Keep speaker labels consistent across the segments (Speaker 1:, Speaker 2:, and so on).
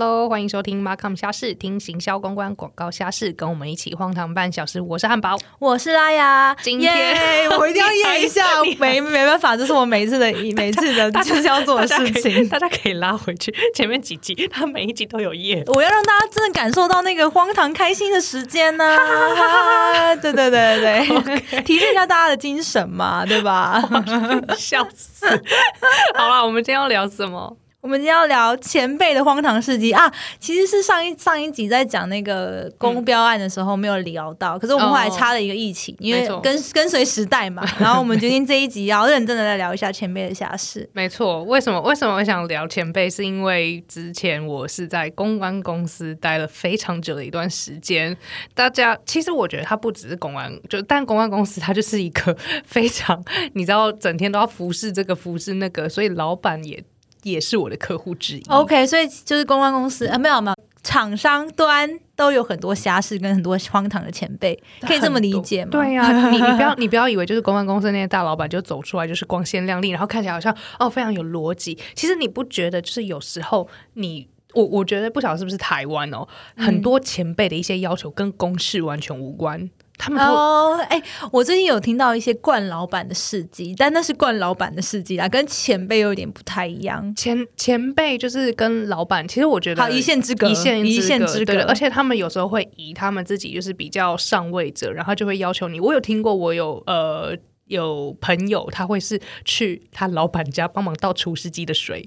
Speaker 1: Hello，欢迎收听 Markham 虾事，听行销公关广告虾事，跟我们一起荒唐半小时。我是汉堡，
Speaker 2: 我是拉雅。
Speaker 1: 今天
Speaker 2: 耶 我一定要验一下，没没办法，这是我每一次的每次的 就是要做的事情。
Speaker 1: 大家可以拉回去前面几集，它每一集都有验。
Speaker 2: 我要让大家真的感受到那个荒唐开心的时间呢、对对对对对，提振一下大家的精神嘛，对吧？
Speaker 1: 笑死！好了，我们今天要聊什么？
Speaker 2: 我们今天要聊前辈的荒唐事迹啊，其实是上一上一集在讲那个公标案的时候没有聊到，可是我们后来插了一个疫情，因为跟跟随时代嘛，然后我们决定这一集要认真的来聊一下前辈的下事。
Speaker 1: 没错，为什么为什么我想聊前辈？是因为之前我是在公关公司待了非常久的一段时间。大家其实我觉得他不只是公关，就但公关公司它就是一个非常你知道整天都要服侍这个服侍那个，所以老板也也是我的客户之一。
Speaker 2: OK，所以就是公关公司啊，没有没有，厂商端都有很多瞎事跟很多荒唐的前辈，可以这么理解吗？
Speaker 1: 对呀、你你不要你不要以为就是公关公司那些大老板就走出来就是光鲜亮丽，然后看起来好像哦非常有逻辑。其实你不觉得就是有时候你。我我觉得不晓得是不是台湾哦，很多前辈的一些要求跟公事完全无关，他们都、
Speaker 2: 哦，哎、我最近有听到一些冠老板的事迹，但那是冠老板的事迹啦，跟前辈有点不太一样。
Speaker 1: 前前辈就是跟老板，其实我觉得
Speaker 2: 好，一线之隔，
Speaker 1: 一线
Speaker 2: 一线之隔，
Speaker 1: 而且他们有时候会以他们自己就是比较上位者，然后就会要求你。我有听过，我有呃。有朋友他会是去他老板家帮忙倒除湿机的水，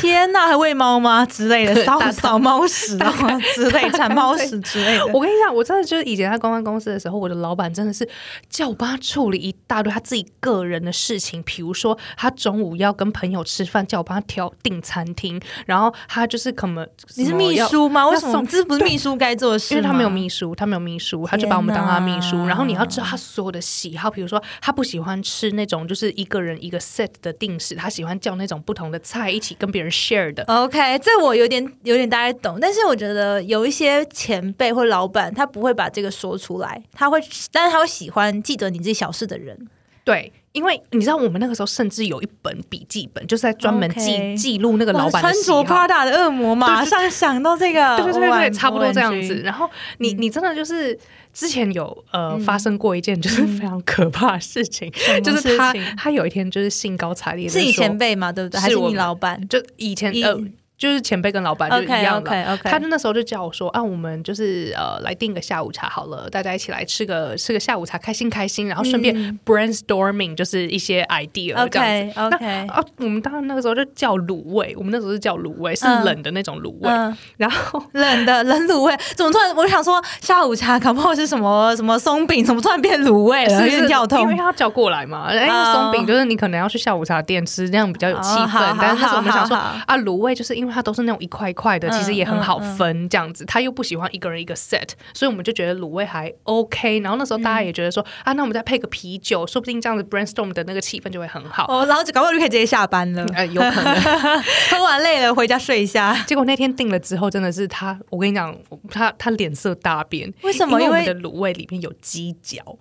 Speaker 2: 天呐，还喂猫吗之类的，扫扫猫屎啊之类，铲猫屎之类的。
Speaker 1: 我跟你讲，我真的就是以前在公关公司的时候，我的老板真的是叫我帮他处理一大堆他自己个人的事情，比如说他中午要跟朋友吃饭，叫我帮他挑订餐厅，然后他就是可能
Speaker 2: 你是秘书吗？为什么
Speaker 1: 送
Speaker 2: 这不是秘书该做的事？
Speaker 1: 因为他没有秘书，他没有秘书，他就把我们当他秘书。然后你要知道他所有的喜好，比如说他不喜欢吃那种就是一个人一个 set 的定时，他喜欢叫那种不同的菜一起跟别人 share 的。
Speaker 2: OK，这我有点有点大概懂，但是我觉得有一些前辈或老板，他不会把这个说出来，他会，但是他会喜欢记得你这些小事的人。
Speaker 1: 对，因为你知道我们那个时候甚至有一本笔记本，就是在专门记记录那个老板
Speaker 2: 穿着
Speaker 1: 喜好。
Speaker 2: Prada 的恶魔，马上想到这个，
Speaker 1: 对对对对，差不多这样子。。然后你
Speaker 2: 嗯
Speaker 1: 你真的就是之前有呃发生过一件就是非常可怕的事情，就是他他有一天就是兴高采烈
Speaker 2: 是你前辈嘛？对不对？还是你老板
Speaker 1: 就以前呃，就是前辈跟老板就是一样的。
Speaker 2: OK OK，
Speaker 1: 他就那时候就叫我说啊，我们就是呃来订个下午茶好了，大家一起来吃个吃个下午茶，开心开心，然后顺便
Speaker 2: 嗯
Speaker 1: brainstorming 就是一些 idea 这样子。
Speaker 2: OK OK，
Speaker 1: 啊，我们当然那个时候就叫卤味，我们那时候是叫卤味，是
Speaker 2: 嗯
Speaker 1: 冷的那种卤味。
Speaker 2: 嗯，
Speaker 1: 然后
Speaker 2: 冷的冷卤味，怎么突然我想说下午茶，搞不好是什么什么松饼，怎么突然变卤味了？有点跳痛
Speaker 1: 因为。他要叫过来嘛。哎，
Speaker 2: 哦
Speaker 1: 松饼就是你可能要去下午茶店吃，那样比较有气。氛但是那时候我们想说啊，卤味就是因为它都是那种一块一块的，
Speaker 2: 嗯
Speaker 1: 其实也很好分这样子。他又不喜欢一个人一个 set，所以我们就觉得卤味还 OK。然后那时候大家也觉得说啊，那我们再配个啤酒，说不定这样子 brainstorm 的那个气氛就会很好。
Speaker 2: 哦，然后就搞不好就可以直接下班了，
Speaker 1: 呃，有可能。
Speaker 2: 喝完累了回家睡一下。
Speaker 1: 结果那天定了之后，真的是他，我跟你讲，他他脸色大变。
Speaker 2: 为什么？
Speaker 1: 因
Speaker 2: 因为
Speaker 1: 为我们的卤味里面有鸡脚。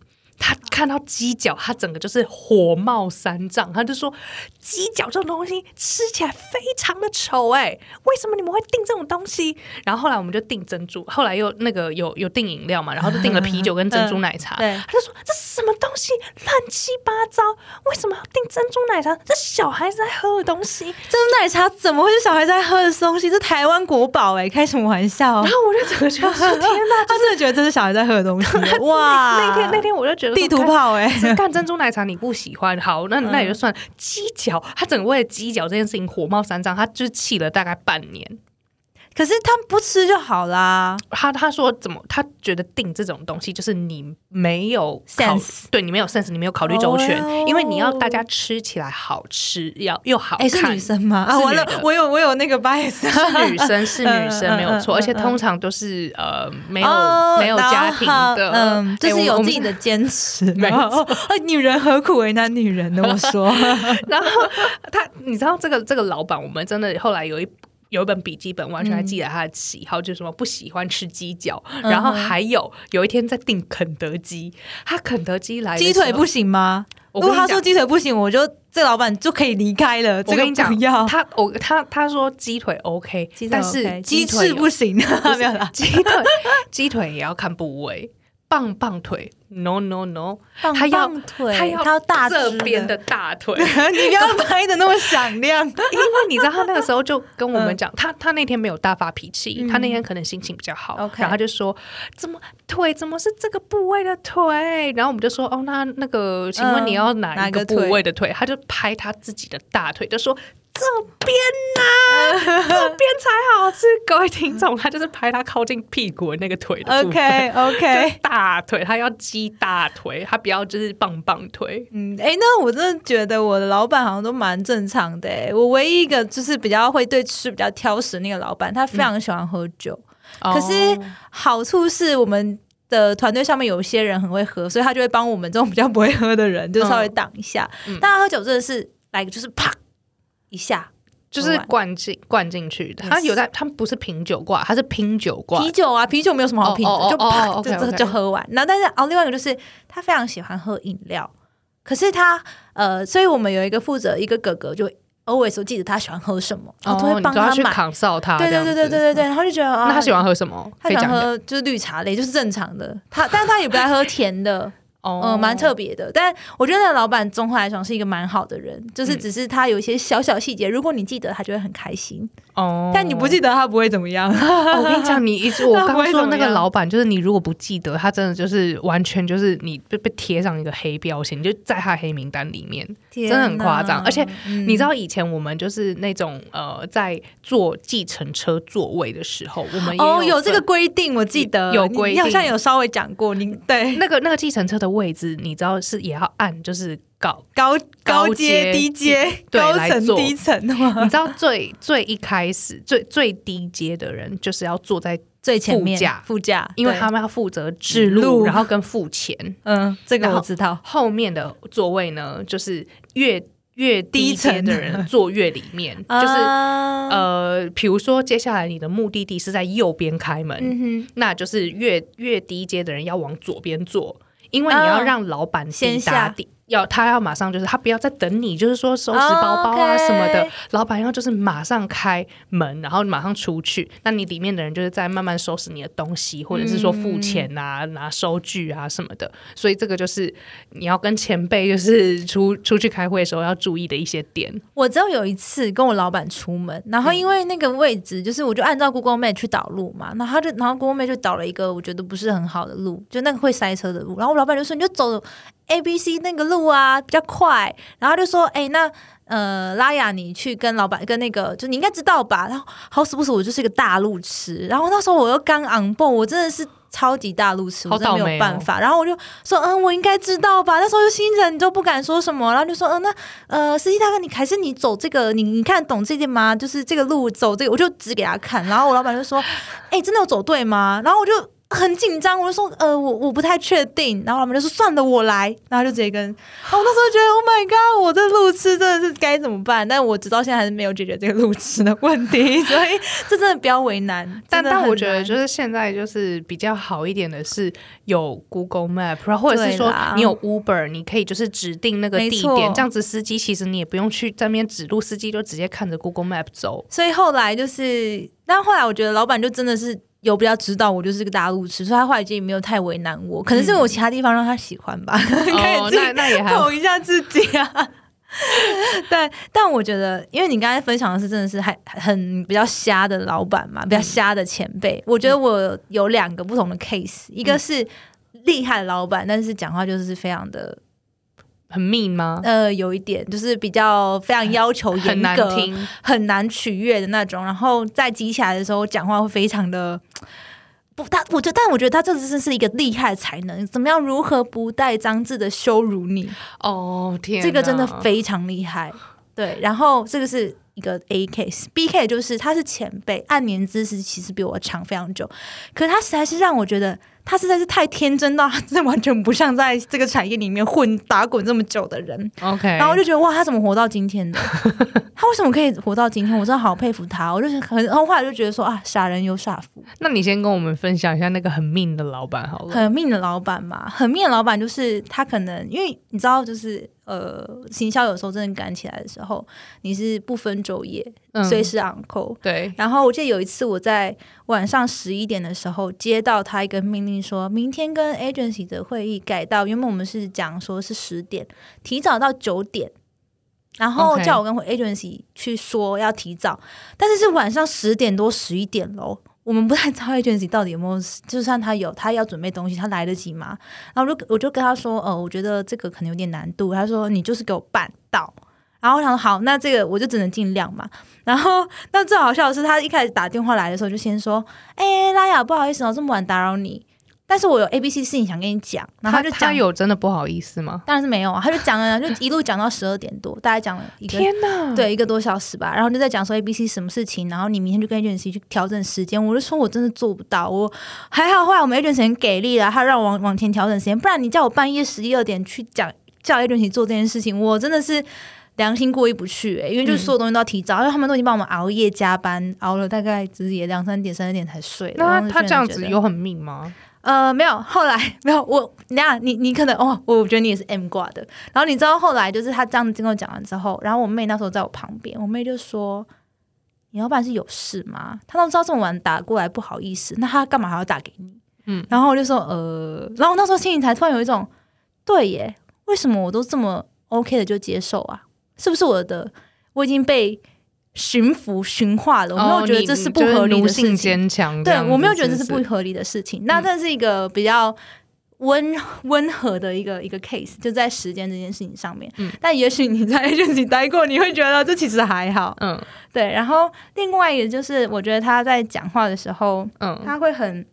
Speaker 1: 他看到鸡脚，他整个就是火冒三丈，他就说：“鸡脚这种东西吃起来非常的丑，哎，为什么你们会订这种东西？”然后后来我们就订珍珠，后来又那个有有订饮料嘛，然后就订了啤酒跟珍珠奶茶。
Speaker 2: 对
Speaker 1: 他就说：“这什么东西？乱七八糟！为什么要订珍珠奶茶？这小孩子在喝的东西。”
Speaker 2: 珍珠奶茶怎么会是小孩子在喝的东西？这台湾国宝哎、开什么玩笑？
Speaker 1: 然后我就整个觉得：“天哪！”
Speaker 2: 他真的觉得这是小孩在喝的东西哇！
Speaker 1: 那天那天我就觉得
Speaker 2: 地图炮哎、
Speaker 1: 是干珍珠奶茶你不喜欢，好，那那也就算。鸡脚，他整个为了鸡脚这件事情火冒三丈，他就是气了大概半年。
Speaker 2: 可是他不吃就好啦。
Speaker 1: 他他说怎么？他觉得订这种东西就是你没有
Speaker 2: Sense
Speaker 1: 对你没有 sense，你没有考虑周全，
Speaker 2: 哦
Speaker 1: 因为你要大家吃起来好吃，要又好
Speaker 2: 哎、
Speaker 1: 看。
Speaker 2: 是女生吗？啊，
Speaker 1: 是
Speaker 2: 完了，我有我有那个 bias。
Speaker 1: 是女生，是女
Speaker 2: 嗯
Speaker 1: 生，
Speaker 2: 嗯
Speaker 1: 没有 错，
Speaker 2: 嗯
Speaker 1: 而且
Speaker 2: 嗯
Speaker 1: 通常都是呃没有、
Speaker 2: 哦
Speaker 1: 没有家庭的，
Speaker 2: 嗯，就
Speaker 1: 哎
Speaker 2: 是
Speaker 1: 我我们
Speaker 2: 有自己的坚持。
Speaker 1: 没错
Speaker 2: 女人何苦为难女人呢？我说，
Speaker 1: 然后他，你知道这个这个老板，我们真的后来有一有一本笔记本，完全还记得他的喜好，就是什么不喜欢吃鸡脚，
Speaker 2: 嗯
Speaker 1: 然后还有有一天在订肯德基，他肯德基来
Speaker 2: 鸡腿不行吗？如果他说。鸡腿不行，我就这老板就可以离开了。
Speaker 1: 我跟你讲
Speaker 2: 要，
Speaker 1: 他我他他说鸡腿 OK，但是
Speaker 2: 鸡
Speaker 1: 腿
Speaker 2: 翅不行，
Speaker 1: 不
Speaker 2: 没有啦。
Speaker 1: 鸡腿鸡腿也要看部位，棒棒腿 no no no，
Speaker 2: 棒
Speaker 1: 他要
Speaker 2: 棒腿，
Speaker 1: 他要
Speaker 2: 他要大
Speaker 1: 这边的，大腿，
Speaker 2: 你不要拍的那么响亮。
Speaker 1: 因为你知道他那个时候就跟我们讲，他他那天没有大发脾气，
Speaker 2: 嗯
Speaker 1: 他那天可能心情比较好然后他就说怎么腿怎么是这个部位的腿？然后我们就说哦，那那个请问你要哪一个部位的腿？他就拍他自己的大腿，就说。这边呐、这边才好吃。各位听众，他就是拍他靠近屁股的那个腿的
Speaker 2: OK OK，
Speaker 1: 大腿，他要鸡大腿，他不要就是棒棒腿。
Speaker 2: 嗯，哎、那我真的觉得我的老板好像都蛮正常的、哎，我唯一一个就是比较会对吃比较挑食那个老板，他非常喜欢喝酒。可是
Speaker 1: 哦
Speaker 2: 好处是我们的团队上面有些人很会喝，所以他就会帮我们这种比较不会喝的人，就稍微挡一下。
Speaker 1: 嗯
Speaker 2: 但他喝酒真的是来个就是啪一下，
Speaker 1: 就是灌进灌进去的，他有在，他们不是品酒挂，他是拼酒挂。
Speaker 2: 啤酒啊，啤酒没有什么好品的，就啪、
Speaker 1: 哦
Speaker 2: 就就就喝完。然后，但是哦，另外一个就是他非常喜欢喝饮料，可是他呃，所以我们有一个负责一个哥哥就 always 记得他喜欢喝什么，然后都
Speaker 1: 哦，
Speaker 2: 会帮他买。
Speaker 1: 扛哨他，
Speaker 2: 对对对对对
Speaker 1: 对。
Speaker 2: 然后就觉得啊，
Speaker 1: 那他喜欢喝什么？
Speaker 2: 他喜欢喝就是绿茶类，就是正常的。他，但是他也不爱喝甜的，
Speaker 1: 哦。
Speaker 2: 嗯，蛮特别的。但我觉得那个老板综合来讲是一个蛮好的人，就是
Speaker 1: 嗯。
Speaker 2: 只是他有一些小小细节，如果你记得，他就会很开心；
Speaker 1: 哦。
Speaker 2: 但你不记得，他不会怎么样。
Speaker 1: 哦我跟你讲，你一直 我刚刚说那个老板，就是你如果不记得，他真的就是完全就是你被被贴上一个黑标签，你就在他黑名单里面。
Speaker 2: 真
Speaker 1: 的很夸张而且
Speaker 2: 嗯
Speaker 1: 你知道以前我们就是那种呃，在坐计程车座位的时候，我们也
Speaker 2: 哦，有这个
Speaker 1: 分
Speaker 2: 规定，我记得你
Speaker 1: 有规
Speaker 2: 你好像有稍微讲过，你对
Speaker 1: 那个那个计程车的位置，你知道是也要按就是高
Speaker 2: 高
Speaker 1: 高
Speaker 2: 高阶、低阶、高层、低层吗？
Speaker 1: 你知道最 最一开始最最低阶的人就是要坐在，
Speaker 2: 最前面
Speaker 1: 副驾
Speaker 2: 副驾，
Speaker 1: 因为他们要负责
Speaker 2: 指
Speaker 1: 指路，然后跟付钱。
Speaker 2: 嗯，这个我知道。
Speaker 1: 后面的座位呢，就是越越低
Speaker 2: 低层
Speaker 1: 阶的人坐越里面，就是
Speaker 2: 啊，
Speaker 1: 呃，比如说接下来你的目的地是在右边开门，
Speaker 2: 嗯，
Speaker 1: 那就是越越低阶的人要往左边坐，因为你要
Speaker 2: 啊
Speaker 1: 让老板
Speaker 2: 先下
Speaker 1: 地。要他要马上就是他不要再等你，就是说收拾包包啊什么的老板要就是马上开门，然后马上出去。那你里面的人就是在慢慢收拾你的东西，或者是说付钱啊、拿收据啊什么的。所以这个就是你要跟前辈就是 出出去开会的时候要注意的一些点。
Speaker 2: 我只有有一次跟我老板出门，然
Speaker 1: 嗯
Speaker 2: 后因为那个位置，就是我就按照 Google Map 去导路嘛，然后他就然后 Google Map 就导了一个我觉得不是很好的路，就那个会塞车的路，然后我老板就说你就走 A B C 那个路啊，比较快，然后就说哎、那。呃，拉雅，你去跟老板跟那个，就你应该知道吧？然后好死不死，我就是一个大路痴。然后那时候我又刚 on board，我真的是超级大路痴，我真的没有办法。然后我就说，嗯，我应该知道吧？那时候就新人，你都不敢说什么，然后就说，嗯，那呃，司机大哥，你还是你走这个，你你看懂这点吗？就是这个路走这个，我就指给他看。然后我老板就说，哎、真的有走对吗？然后我就。很紧张，我就说，呃，我我不太确定。然后他们就说，算了，我来。然后就直接跟，然后我那时候觉得，Oh my god，我这路痴真的是该怎么办？但我直到现在还是没有解决这个路痴的问题，所以这真的比较为难。
Speaker 1: 但但我觉得就是现在就是比较好一点的是有 Google Map，然后或者是说你有 Uber，你可以就是指定那个地点，这样子司机其实你也不用去在那边指路，司机就直接看着 Google Map 走。
Speaker 2: 所以后来就是，但后来我觉得老板就真的是有比较知道我就是个大陆痴，所以他后来已经没有太为难我，可能是因为我其他地方让他喜欢吧，可
Speaker 1: 哦
Speaker 2: 以，自己
Speaker 1: 那那也还
Speaker 2: 捧一下自己啊。对，但我觉得，因为你刚才分享的是真的是还很比较瞎的老板嘛，比较瞎的前辈。我觉得我有两个不同的 case，一个是厉害的老板，但是讲话就是非常的
Speaker 1: 很密吗？
Speaker 2: 呃，有一点就是比较非常要求严
Speaker 1: 很难
Speaker 2: 格，
Speaker 1: 听。
Speaker 2: 很难取悦的那种，然后在急起来的时候讲话会非常的。不，他我觉得，但我觉得他这真的是一个厉害的才能，怎么样如何不带脏字的羞辱你，
Speaker 1: 哦天，
Speaker 2: 这个真的非常厉害。对，然后这个是一个 A case，B case 就是他是前辈，按年资是其实比我长非常久，可是他实在是让我觉得他实在是太天真到，他真的完全不像在这个产业里面混打滚这么久的人。
Speaker 1: OK，
Speaker 2: 然后我就觉得哇，他怎么活到今天的？他为什么可以活到今天？我真的好佩服他。我就是很，然后后来就觉得说啊，傻人有傻福。
Speaker 1: 那你先跟我们分享一下那个很命的老板好了。
Speaker 2: 很命的老板嘛，很命的老板就是他可能因为你知道，就是呃，行销有时候真的赶起来的时候，你是不分昼夜，
Speaker 1: 嗯
Speaker 2: 随时 on call。
Speaker 1: 对，
Speaker 2: 然后我记得有一次我在晚上十一点的时候接到他一个命令说，明天跟 agency 的会议改到原本我们是讲说是十点，提早到九点。然后叫我跟 agency 去说要提早，但是是晚上十点多十一点喽。我们不太知道 agency 到底有没有，就算他有，他要准备东西，他来得及吗？然后我就我就跟他说，呃，我觉得这个可能有点难度。他说你就是给我办到。然后我想说好，那这个我就只能尽量嘛。然后那最好笑的是，他一开始打电话来的时候就先说，哎、拉雅，不好意思哦，这么晚打扰你，但是我有 A B C 事情想跟你讲。然后就讲
Speaker 1: 他，有真的不好意思吗？
Speaker 2: 当然是没有啊，他就讲了，就一路讲到十二点多，大概讲了一个
Speaker 1: 天哪！
Speaker 2: 对，一个多小时吧，然后就在讲说 A、B、C 什么事情，然后你明天就跟 agency 去调整时间。我就说我真的做不到，我还好，后来我们 agency 很给力了，他让我往往前调整时间，不然你叫我半夜十一二点去讲叫 agency 做这件事情，我真的是。良心过意不去、欸，因为就是所有东西都要提早，因为他们都已经帮我们熬夜加班，熬了大概只也两三点、三四点才睡
Speaker 1: 那他这样子有很命吗？
Speaker 2: 呃，没有，后来没有我，等一下你你可能哦，我觉得你也是 M 挂的。然后你知道后来就是他这样子跟我讲完之后，然后我妹那时候在我旁边，我妹就说：“你老板是有事吗？他都知道这么晚打过来不好意思，那他干嘛还要打给你？”
Speaker 1: 嗯
Speaker 2: 然后我就说：“呃，然后那时候心里才突然有一种，对耶，为什么我都这么 OK 的就接受啊？是不是我的我已经被驯服驯化了？我没有觉得这是不合理的事情。”
Speaker 1: 坚强
Speaker 2: 对，我没有觉得这是
Speaker 1: 是
Speaker 2: 不合理的事情。那这是一个比较温 温和的一个一个 case，就在时间这件事情上面。
Speaker 1: 嗯
Speaker 2: 但也许你在 agency 待过，你会觉得这其实还好。
Speaker 1: 嗯
Speaker 2: 对，然后另外一个就是，我觉得他在讲话的时候，
Speaker 1: 嗯，
Speaker 2: 他会很，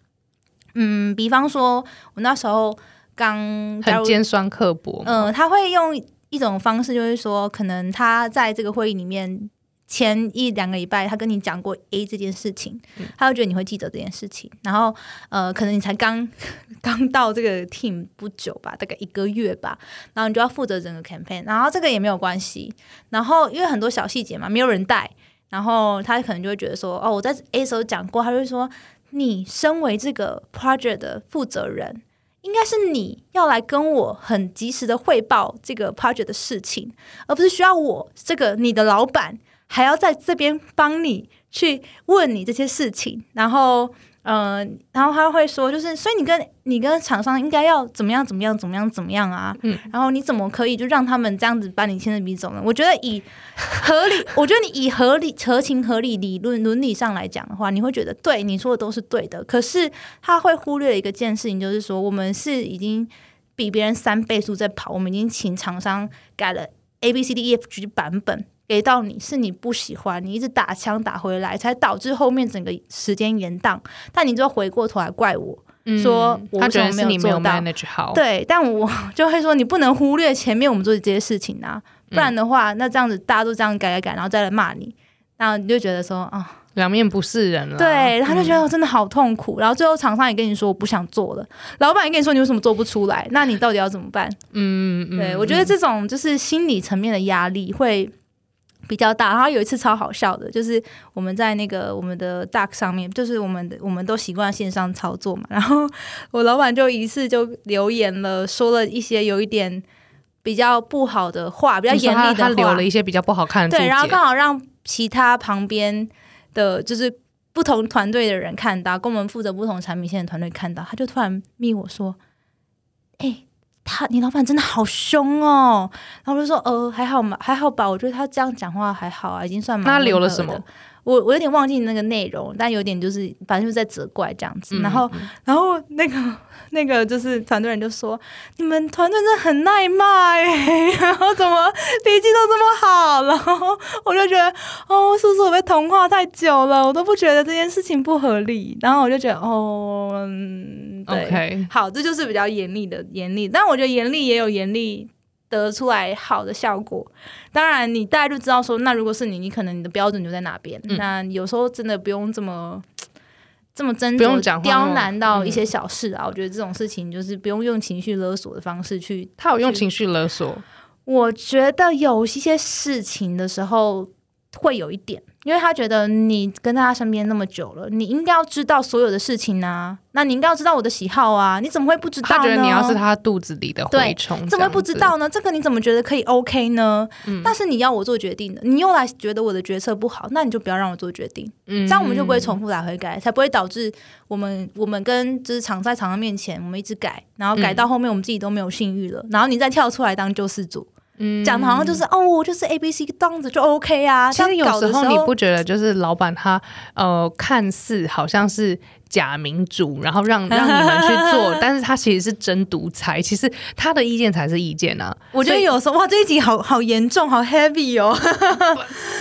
Speaker 2: 嗯，比方说我那时候刚
Speaker 1: 尖酸刻薄嘛。
Speaker 2: 嗯，他会用一种方式，就是说，可能他在这个会议里面前一两个礼拜，他跟你讲过 A 这件事情，
Speaker 1: 嗯
Speaker 2: 他就觉得你会记得这件事情。然后，呃，可能你才刚 刚到这个 team 不久吧，大概一个月吧，然后你就要负责整个 campaign，然后这个也没有关系。然后因为很多小细节嘛，没有人带，然后他可能就会觉得说，哦，我在 A 时候讲过，他就会说，你身为这个 project 的负责人。应该是你要来跟我很及时的汇报这个 project 的事情，而不是需要我这个你的老板还要在这边帮你去问你这些事情，然后。呃，然后他会说，就是所以你跟你跟厂商应该要怎么样怎么样怎么样怎么样啊？
Speaker 1: 嗯，
Speaker 2: 然后你怎么可以就让他们这样子把你牵着鼻子走呢？我觉得以合理，我觉得你以合理、合情合理、理论伦理上来讲的话，你会觉得对你说的都是对的。可是他会忽略一个件事情，就是说我们是已经比别人三倍速在跑，我们已经请厂商改了 A B C D E F G 版本。给到你是你不喜欢，你一直打枪打回来，才导致后面整个时间延宕。但你就回过头来怪我，
Speaker 1: 嗯
Speaker 2: 说我
Speaker 1: 他觉得
Speaker 2: 为什么
Speaker 1: 没有
Speaker 2: 做到对，但我 就会说，你不能忽略前面我们做的这些事情啊，不然的话，那这样子大家都这样改改改，然后再来骂你，然后你就觉得说啊，
Speaker 1: 两面不是人了。
Speaker 2: 对，他就觉
Speaker 1: 嗯
Speaker 2: 得我真的好痛苦，然后最后厂商也跟你说我不想做了，老板也跟你说你为什么做不出来，那你到底要怎么办？
Speaker 1: 嗯，嗯
Speaker 2: 对我觉得这种就是心理层面的压力会。比较大，然后有一次超好笑的，就是我们在那个我们的 Duck 上面，就是我们的我们都习惯线上操作嘛，然后我老板就一次就留言了，说了一些有一点比较不好的话，比较严厉的话，
Speaker 1: 他他留了一些比较不好看的
Speaker 2: 对，然后刚好让其他旁边的就是不同团队的人看到，跟我们负责不同产品线的团队看到，他就突然密我说：“哎、他你老板真的好凶哦。”然后我就说：“呃，还好嘛，还好吧，我觉得他这样讲话还好啊，已经算蛮
Speaker 1: 那他留了什么？
Speaker 2: 我我有点忘记那个内容，但有点就是反正就是在责怪这样子。
Speaker 1: 嗯
Speaker 2: 然后然后那个那个就是团队人就说：“你们团队真的很耐骂哎、然后怎么脾气都这么好？”然后我就觉得哦，是不是我被同化太久了？我都不觉得这件事情不合理。然后我就觉得哦，嗯，对好，这就是比较严厉的严厉，但我觉得严厉也有严厉得出来好的效果。当然，你大概就知道说，那如果是你，你可能你的标准就在哪边。
Speaker 1: 嗯
Speaker 2: 那有时候真的不用这么这么真
Speaker 1: 不用
Speaker 2: 刁难到
Speaker 1: 嗯
Speaker 2: 一些小事啊。我觉得这种事情就是不用用情绪勒索的方式去。
Speaker 1: 他有用情绪勒索，
Speaker 2: 我觉得有一些事情的时候会有一点，因为他觉得你跟在他身边那么久了，你应该要知道所有的事情啊。那你应该要知道我的喜好啊，你怎么会不知道呢？
Speaker 1: 他觉得你要是他肚子里的蛔虫，
Speaker 2: 怎么会不知道呢？这个你怎么觉得可以 OK 呢？
Speaker 1: 嗯
Speaker 2: 但是你要我做决定的，你又来觉得我的决策不好，那你就不要让我做决定，
Speaker 1: 嗯
Speaker 2: 这样我们就不会重复来回改，才不会导致我们我们跟就是厂在厂商面前，我们一直改，然后改到后面我们自己都没有信誉了，然后你再跳出来当救世主，
Speaker 1: 嗯
Speaker 2: 讲的好像就是哦，我就是 A B C 这样子就 OK 啊。
Speaker 1: 其实有
Speaker 2: 时
Speaker 1: 时候你不觉得，就是老板他呃看似好像是假民主，然后让 让你们去做，但是他其实是真独裁，其实他的意见才是意见啊。
Speaker 2: 我觉得有时候哇，这一集好好严重，好 heavy 哦。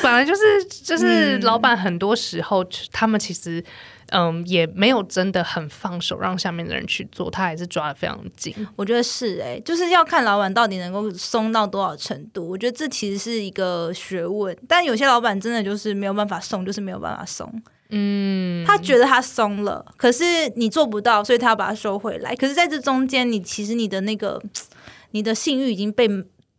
Speaker 1: 本来就是就是
Speaker 2: 嗯
Speaker 1: 老板很多时候他们其实。嗯，也没有真的很放手让下面的人去做，他还是抓的非常紧。
Speaker 2: 我觉得是哎、就是要看老板到底能够松到多少程度。我觉得这其实是一个学问，但有些老板真的就是没有办法松，就是没有办法松。
Speaker 1: 嗯，
Speaker 2: 他觉得他松了，可是你做不到，所以他要把它收回来。可是在这中间，你其实你的那个 你的信誉已经被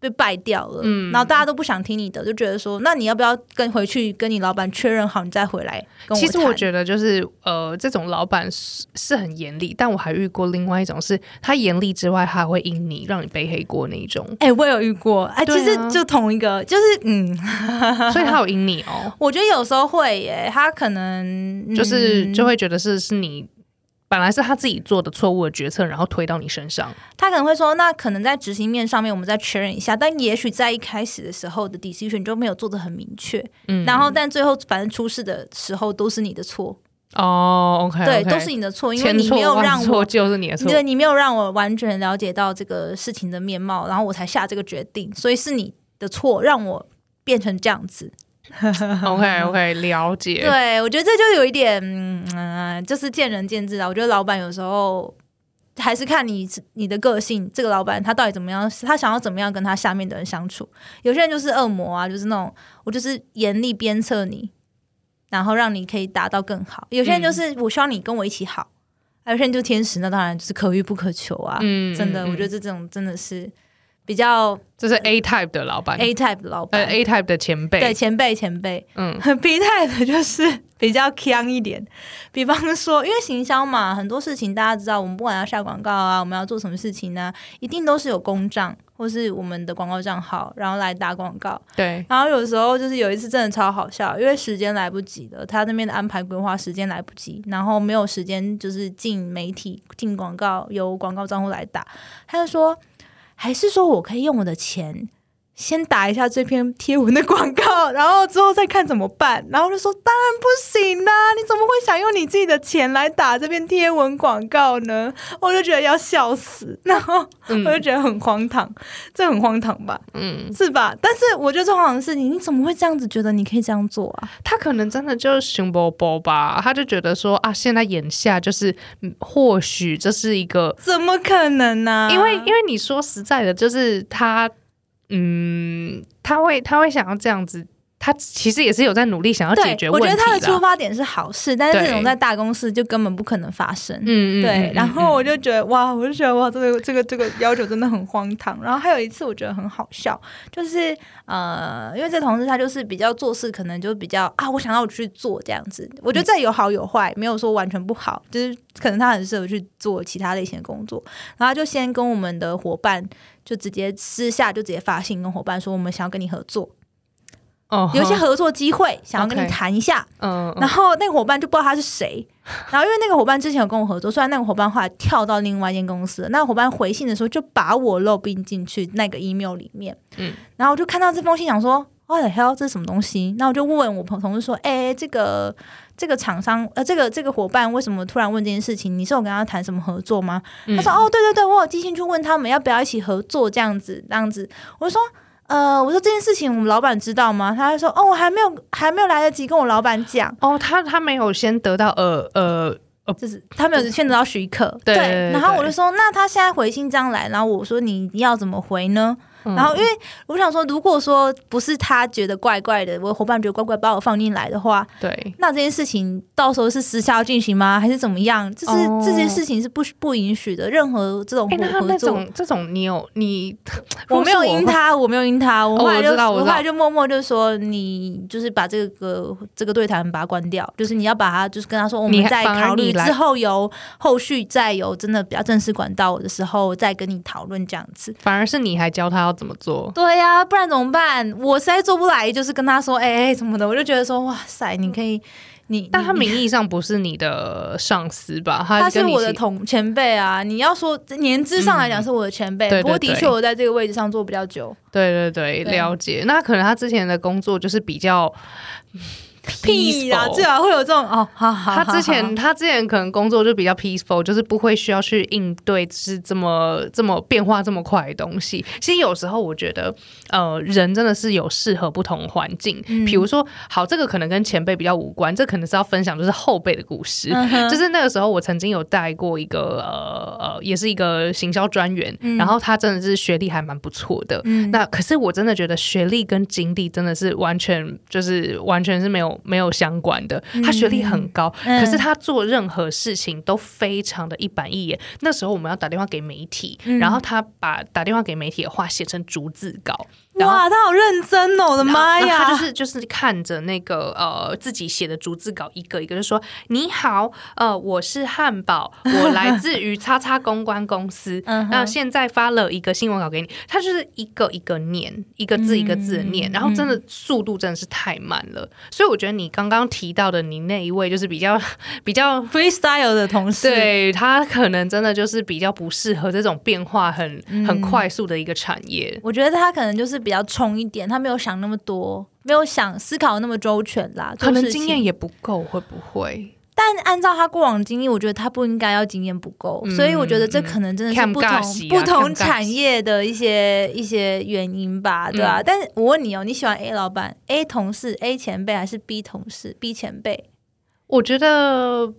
Speaker 2: 被败掉了，
Speaker 1: 嗯。
Speaker 2: 然后大家都不想听你的，就觉得说，那你要不要跟回去跟你老板确认好，你再回来跟我
Speaker 1: 其实我觉得就是呃，这种老板是是很严厉，但我还遇过另外一种是，他严厉之外，他还会阴你，让你背黑锅那一种，
Speaker 2: 哎、我有遇过，哎、其实就同一个，就是嗯，
Speaker 1: 所以他有阴你哦，
Speaker 2: 我觉得有时候会耶，他可能
Speaker 1: 就是
Speaker 2: 嗯
Speaker 1: 就会觉得是是你本来是他自己做的错误的决策，然后推到你身上。
Speaker 2: 他可能会说，那可能在执行面上面我们再确认一下，但也许在一开始的时候的 decision 就没有做的很明确，
Speaker 1: 嗯，
Speaker 2: 然后但最后反正出事的时候都是你的错，
Speaker 1: 哦，OK，
Speaker 2: 对，都是你的错，因为你没有让
Speaker 1: 错
Speaker 2: 我。
Speaker 1: 就是你的错。
Speaker 2: 对，你没有让我完全了解到这个事情的面貌，然后我才下这个决定，所以是你的错，让我变成这样子。
Speaker 1: OK OK，了解。
Speaker 2: 对，我觉得这就有一点，嗯、呃就是见仁见智啊。我觉得老板有时候还是看你你的个性，这个老板他到底怎么样，他想要怎么样跟他下面的人相处。有些人就是恶魔啊，就是那种我就是严厉鞭策你，然后让你可以达到更好。有些人就是我希望你跟我一起好，还有些人就天使，那当然就是可遇不可求啊。
Speaker 1: 嗯
Speaker 2: 真的，
Speaker 1: 嗯
Speaker 2: 我觉得这种真的是比较
Speaker 1: 这是 A type 的老板
Speaker 2: A type 的老板。
Speaker 1: 呃 A type 的前辈。
Speaker 2: 对，前辈前辈，
Speaker 1: 嗯，
Speaker 2: B type 就是比较强一点。比方说，因为行销嘛，很多事情大家知道，我们不管要下广告啊，我们要做什么事情呢、一定都是有公账或是我们的广告账号，然后来打广告。
Speaker 1: 对，
Speaker 2: 然后有时候就是有一次真的超好笑，因为时间来不及了，他那边的安排规划时间来不及，然后没有时间就是进媒体进广告，由广告账户来打。他就说，还是说我可以用我的钱。先打一下这篇贴文的广告，然后之后再看怎么办。然后就说：“当然不行啦、你怎么会想用你自己的钱来打这篇贴文广告呢？”我就觉得要笑死，然后
Speaker 1: 嗯
Speaker 2: 我就觉得很荒唐，这很荒唐吧？
Speaker 1: 嗯，
Speaker 2: 是吧？但是我觉得这荒唐的事情，你怎么会这样子觉得你可以这样做啊？
Speaker 1: 他可能真的就是熊波波吧，他就觉得说啊，现在眼下就是，嗯或许这是一个，
Speaker 2: 怎么可能呢、
Speaker 1: 因为因为你说实在的，就是他，嗯，他会他会想要这样子，他其实也是有在努力想要解决，
Speaker 2: 我
Speaker 1: 问题
Speaker 2: 觉得他的出，发点是好事，但是
Speaker 1: 对
Speaker 2: 这种在大公司就根本不可能发生。
Speaker 1: 嗯嗯，
Speaker 2: 对，
Speaker 1: 嗯
Speaker 2: 然后我
Speaker 1: 嗯
Speaker 2: 就觉得哇，我就觉得哇，这个这个这个要求真的很荒唐。然后还有一次我觉得很好笑，就是呃，因为这同事他就是比较做事可能就比较啊，我想要我去做这样子。我觉得这有好有坏，没有说完全不好，就是可能他很适合去做其他类型的工作。然后他就先跟我们的伙伴就直接私下就直接发信跟伙伴说，我们想要跟你合作，
Speaker 1: 哦，
Speaker 2: 有一些合作机会想要跟你谈一下。
Speaker 1: 嗯，嗯。
Speaker 2: 然后那个伙伴就不知道他是谁，然后因为那个伙伴之前有跟我合作，虽然那个伙伴后来跳到另外一间公司，那个伙伴回信的时候就把我漏并进去那个 email 里面，
Speaker 1: 嗯，
Speaker 2: 然后我就看到这封信，想说 What the hell，这是什么东西？那我就问我朋同事说，哎、这个这个厂商呃，这个这个伙伴为什么突然问这件事情？你是有跟他谈什么合作吗？
Speaker 1: 嗯
Speaker 2: 他说：“哦，对对对，我有寄信去问他们要不要一起合作，这样子，这样子。”我就说：“呃，我说这件事情我们老板知道吗？”他就说：“哦，我还没有还没有来得及跟我老板讲，
Speaker 1: 哦，他他没有先得到呃呃
Speaker 2: 就是他没有先得到许可。
Speaker 1: 对
Speaker 2: 然后我就说：那他现在回信这样来，然后我说你要怎么回呢？
Speaker 1: 嗯
Speaker 2: 然后因为我想说，如果说不是他觉得怪怪的，我的伙伴觉得怪怪把我放进来的话，
Speaker 1: 对，
Speaker 2: 那这件事情到时候是私下进行吗？还是怎么样？就是、
Speaker 1: 哦
Speaker 2: 这件事情是不不允许的，任何这种合合作。
Speaker 1: 种这种你有你，
Speaker 2: 我没有赢
Speaker 1: 他，
Speaker 2: 我没有赢他，我
Speaker 1: 哦
Speaker 2: 后来就、
Speaker 1: 我
Speaker 2: 后来就默默就说，你就是把这个这个对谈把它关掉，就是你要把它就是跟他说，我们再
Speaker 1: 你还反而你来
Speaker 2: 考虑之后有后续再有真的比较正式管道的时候再跟你讨论这样子。
Speaker 1: 反而是你还教他要怎么做。
Speaker 2: 对呀、不然怎么办？我实在做不来，就是跟他说，哎、哎什么的，我就觉得说，哇塞，你可以，你
Speaker 1: 但他名义上不是你的上司吧？他
Speaker 2: 他是我的同前辈啊！你要说年资上来讲是我的前辈，
Speaker 1: 对对
Speaker 2: 不过的确我在这个位置上做比较久。
Speaker 1: 对，对了解。那可能他之前的工作就是比较
Speaker 2: 屁啦
Speaker 1: ，peaceful
Speaker 2: 最好会有这种哦，好好好
Speaker 1: 他之前他之前可能工作就比较 peaceful，就是不会需要去应对是这么这么变化这么快的东西。其实有时候我觉得，呃，人真的是有适合不同环境。
Speaker 2: 嗯
Speaker 1: 比如说，好，这个可能跟前辈比较无关，这可能是要分享就是后辈的故事。
Speaker 2: 嗯
Speaker 1: 就是那个时候，我曾经有带过一个呃呃，也是一个行销专员，
Speaker 2: 嗯
Speaker 1: 然后他真的是学历还蛮不错的。
Speaker 2: 嗯
Speaker 1: 那可是我真的觉得学历跟经历真的是完全就是完全是没有没有相关的。他学历很高，
Speaker 2: 嗯
Speaker 1: 可是他做任何事情都非常的一板一眼。那时候我们要打电话给媒体，
Speaker 2: 嗯
Speaker 1: 然后他把打电话给媒体的话写成逐字稿，
Speaker 2: 哇，他好认真哦，我的妈呀！
Speaker 1: 他就是就是看着那个呃自己写的逐字稿，一个一个就说：“你好，呃，我是汉堡，我来自于叉叉公关公司，那现在发了一个新闻稿给你。”他就是一个一个念，一个字一个字的念，
Speaker 2: 嗯
Speaker 1: 然后真的速度真的是太慢了。所以我觉得你刚刚提到的你那一位就是比较 比较。
Speaker 2: freestyle 的同事，
Speaker 1: 对他可能真的就是比较不适合这种变化很、
Speaker 2: 嗯
Speaker 1: 很快速的一个产业。
Speaker 2: 我觉得他可能就是比较冲一点，他没有想那么多，没有想思考那么周全啦。
Speaker 1: 可能经验也不够，会不会？
Speaker 2: 但按照他过往经验，我觉得他不应该要经验不够，
Speaker 1: 嗯
Speaker 2: 所以我觉得这可能真的是不同、不同产业的一些一些原因吧，对吧、
Speaker 1: 嗯
Speaker 2: 但是我问你哦，你喜欢 A 老板、A 同事、A 前辈还是 B 同事、B 前辈？
Speaker 1: 我觉得，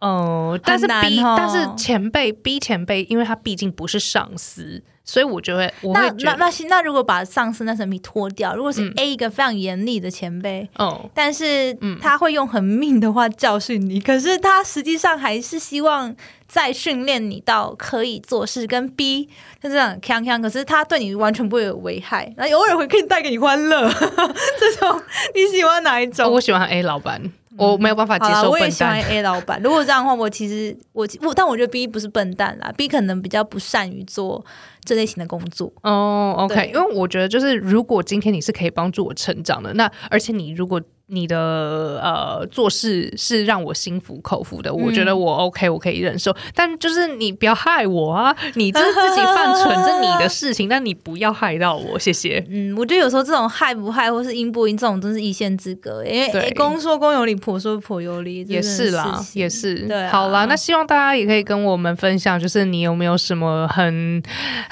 Speaker 1: 呃，但是 B，
Speaker 2: 哦
Speaker 1: 但是前辈 B 前辈，因为他毕竟不是上司，所以我就会我
Speaker 2: 那那那那如果把上司那层皮脱掉，如果是
Speaker 1: 嗯
Speaker 2: A 一个非常严厉的前辈，
Speaker 1: 哦，
Speaker 2: 但是
Speaker 1: 嗯
Speaker 2: 他会用很命的话教训你，可是他实际上还是希望再训练你到可以做事，跟 B 就这样锵锵，可是他对你完全不会有危害，然后偶尔会可以带给你欢乐，这种你喜欢哪一种？
Speaker 1: 我喜欢 A 老板，我没有办法接受笨
Speaker 2: 我也喜欢。A 老板。如果这样的话，我其实我我，但我觉得 B 不是笨蛋啦，B 可能比较不善于做这类型的工作。
Speaker 1: 哦，OK，因为我觉得就是，如果今天你是可以帮助我成长的，那而且你如果你的呃做事是让我心服口服的，我觉得我 OK，我可以忍受。但就是你不要害我啊！你这自己犯蠢，这你的事情，但你不要害到我，谢谢。
Speaker 2: 嗯，我觉得有时候这种害不害或是阴不阴，这种真是一线之隔。因为公说公有理，婆说婆有理，
Speaker 1: 也是啦，也是。
Speaker 2: 对啊
Speaker 1: 好啦，那希望大家也可以跟我们分享，就是你有没有什么很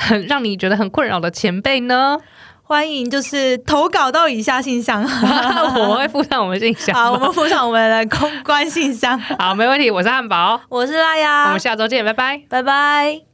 Speaker 1: 很 让你觉得很困扰的前辈呢？
Speaker 2: 欢迎就是投稿到以下信箱。
Speaker 1: 我们会附上我们信箱。
Speaker 2: 好，我们附上我们的公关信箱。
Speaker 1: 好，没问题。我是汉堡，
Speaker 2: 我是拉
Speaker 1: 我们，下周见，拜拜。
Speaker 2: 拜拜。